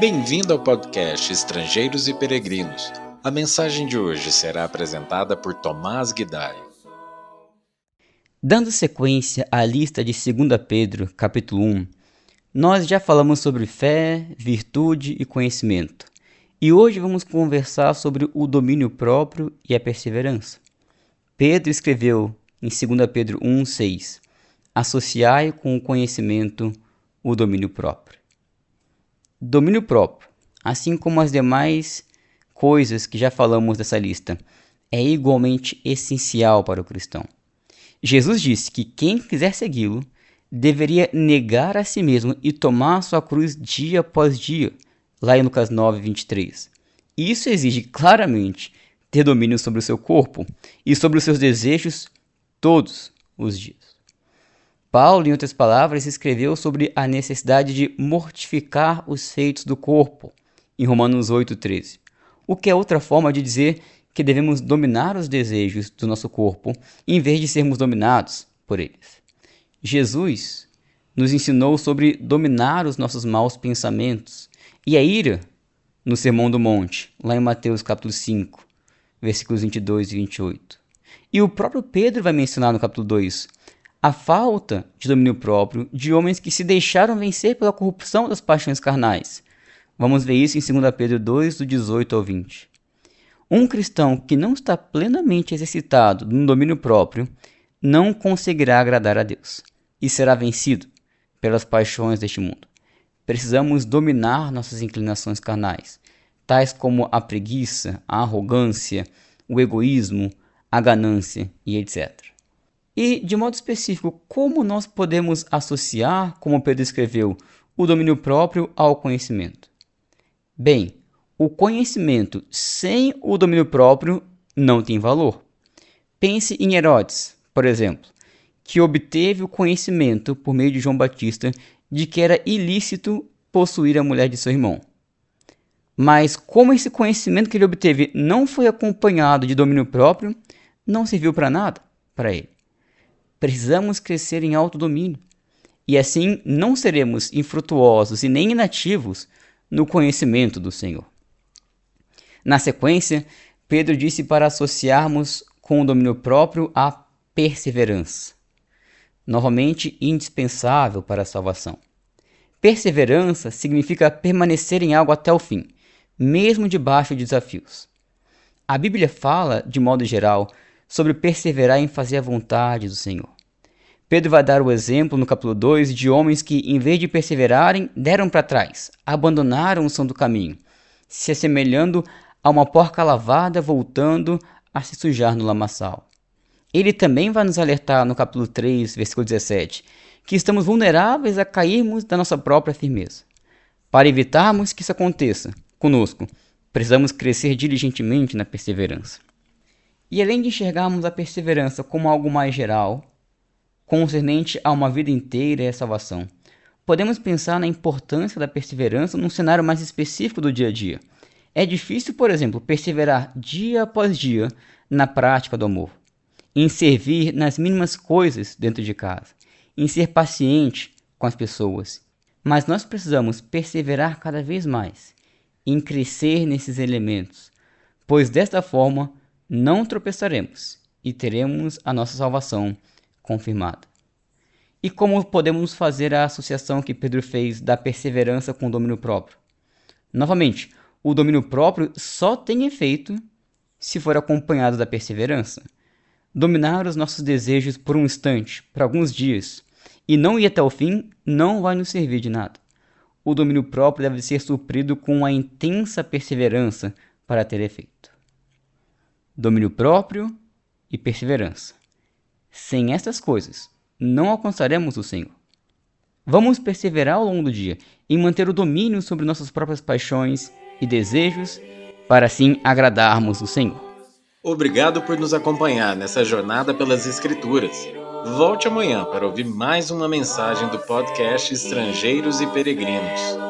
Bem-vindo ao podcast Estrangeiros e Peregrinos. A mensagem de hoje será apresentada por Tomás Guidai. Dando sequência à lista de 2 Pedro, capítulo 1, nós já falamos sobre fé, virtude e conhecimento. E hoje vamos conversar sobre o domínio próprio e a perseverança. Pedro escreveu em 2 Pedro 1,6: Associai com o conhecimento o domínio próprio. Domínio próprio, assim como as demais coisas que já falamos dessa lista, é igualmente essencial para o cristão. Jesus disse que quem quiser segui-lo deveria negar a si mesmo e tomar sua cruz dia após dia, lá em Lucas 9, 23. Isso exige claramente ter domínio sobre o seu corpo e sobre os seus desejos todos os dias. Paulo, em outras palavras, escreveu sobre a necessidade de mortificar os feitos do corpo, em Romanos 8,13, o que é outra forma de dizer que devemos dominar os desejos do nosso corpo em vez de sermos dominados por eles. Jesus nos ensinou sobre dominar os nossos maus pensamentos e a ira no Sermão do Monte, lá em Mateus capítulo 5, versículos 22 e 28. E o próprio Pedro vai mencionar no capítulo 2 a falta de domínio próprio de homens que se deixaram vencer pela corrupção das paixões carnais. Vamos ver isso em 2 Pedro 2, do 18 ao 20. Um cristão que não está plenamente exercitado no domínio próprio não conseguirá agradar a Deus e será vencido pelas paixões deste mundo. Precisamos dominar nossas inclinações carnais, tais como a preguiça, a arrogância, o egoísmo, a ganância e etc. E, de modo específico, como nós podemos associar, como Pedro escreveu, o domínio próprio ao conhecimento? Bem, o conhecimento sem o domínio próprio não tem valor. Pense em Herodes, por exemplo, que obteve o conhecimento por meio de João Batista de que era ilícito possuir a mulher de seu irmão. Mas como esse conhecimento que ele obteve não foi acompanhado de domínio próprio, não serviu para nada para ele. Precisamos crescer em autodomínio, e assim não seremos infrutuosos e nem inativos no conhecimento do Senhor. Na sequência, Pedro disse para associarmos com o domínio próprio a perseverança, novamente indispensável para a salvação. Perseverança significa permanecer em algo até o fim, mesmo debaixo de desafios. A Bíblia fala, de modo geral, sobre perseverar em fazer a vontade do Senhor. Pedro vai dar o exemplo no capítulo 2 de homens que, em vez de perseverarem, deram para trás, abandonaram o som do caminho, se assemelhando a uma porca lavada voltando a se sujar no lamaçal. Ele também vai nos alertar no capítulo 3, versículo 17, que estamos vulneráveis a cairmos da nossa própria firmeza. Para evitarmos que isso aconteça conosco, precisamos crescer diligentemente na perseverança. E além de enxergarmos a perseverança como algo mais geral, concernente a uma vida inteira e a salvação, podemos pensar na importância da perseverança num cenário mais específico do dia a dia. É difícil, por exemplo, perseverar dia após dia na prática do amor, em servir nas mínimas coisas dentro de casa, em ser paciente com as pessoas. Mas nós precisamos perseverar cada vez mais, em crescer nesses elementos, pois desta forma não tropeçaremos e teremos a nossa salvação confirmada. E como podemos fazer a associação que Pedro fez da perseverança com o domínio próprio? Novamente, o domínio próprio só tem efeito se for acompanhado da perseverança. Dominar os nossos desejos por um instante, por alguns dias, e não ir até o fim, não vai nos servir de nada. O domínio próprio deve ser suprido com uma intensa perseverança para ter efeito domínio próprio e perseverança. Sem estas coisas, não alcançaremos o Senhor. Vamos perseverar ao longo do dia em manter o domínio sobre nossas próprias paixões e desejos, para assim agradarmos o Senhor. Obrigado por nos acompanhar nessa jornada pelas Escrituras. Volte amanhã para ouvir mais uma mensagem do podcast Estrangeiros e Peregrinos.